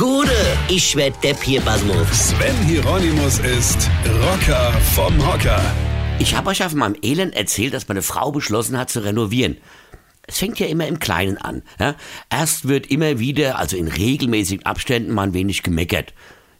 Gude, ich werd Depp hier, Basmus. Sven Hieronymus ist Rocker vom Hocker. Ich habe euch auf meinem Elend erzählt, dass meine Frau beschlossen hat zu renovieren. Es fängt ja immer im Kleinen an. Ja? Erst wird immer wieder, also in regelmäßigen Abständen, mal ein wenig gemeckert.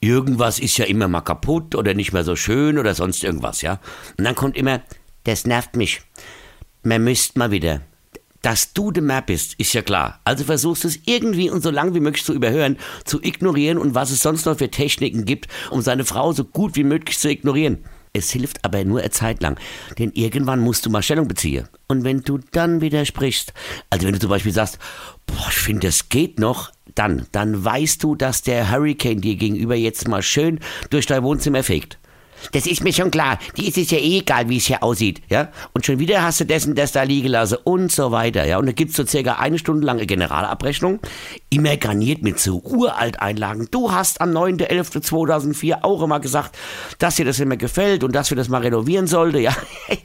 Irgendwas ist ja immer mal kaputt oder nicht mehr so schön oder sonst irgendwas, ja. Und dann kommt immer, das nervt mich. Man müsste mal wieder. Dass du der Map bist, ist ja klar. Also versuchst du es irgendwie und so lang wie möglich zu überhören, zu ignorieren und was es sonst noch für Techniken gibt, um seine Frau so gut wie möglich zu ignorieren. Es hilft aber nur eine Zeit lang, denn irgendwann musst du mal Stellung beziehen. Und wenn du dann widersprichst, also wenn du zum Beispiel sagst, boah, ich finde, das geht noch, dann, dann weißt du, dass der Hurricane dir gegenüber jetzt mal schön durch dein Wohnzimmer fegt. Das ist mir schon klar. Die ist es ja eh egal, wie es hier aussieht, ja. Und schon wieder hast du dessen das da liegen lassen und so weiter, ja. Und da gibt's so circa eine Stunde lange Generalabrechnung, immer garniert mit so Uralteinlagen. Du hast am 9.11.2004 auch immer gesagt, dass dir das immer gefällt und dass wir das mal renovieren sollte, ja.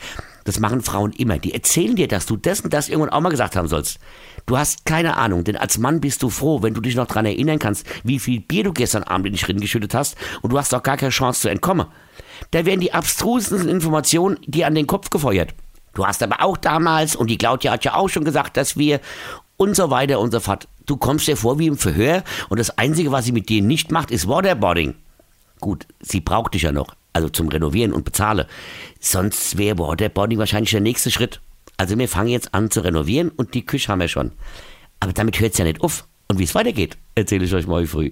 Das machen Frauen immer. Die erzählen dir, dass du das und das irgendwann auch mal gesagt haben sollst. Du hast keine Ahnung, denn als Mann bist du froh, wenn du dich noch dran erinnern kannst, wie viel Bier du gestern Abend in dich geschüttet hast und du hast auch gar keine Chance zu entkommen. Da werden die abstrusesten Informationen dir an den Kopf gefeuert. Du hast aber auch damals, und die Claudia hat ja auch schon gesagt, dass wir und so weiter und so fort. Du kommst dir vor wie im Verhör und das Einzige, was sie mit dir nicht macht, ist Waterboarding. Gut, sie braucht dich ja noch, also zum Renovieren und bezahle. Sonst wäre Waterboarding wahrscheinlich der nächste Schritt. Also wir fangen jetzt an zu renovieren und die Küche haben wir schon. Aber damit hört es ja nicht auf. Und wie es weitergeht, erzähle ich euch morgen früh.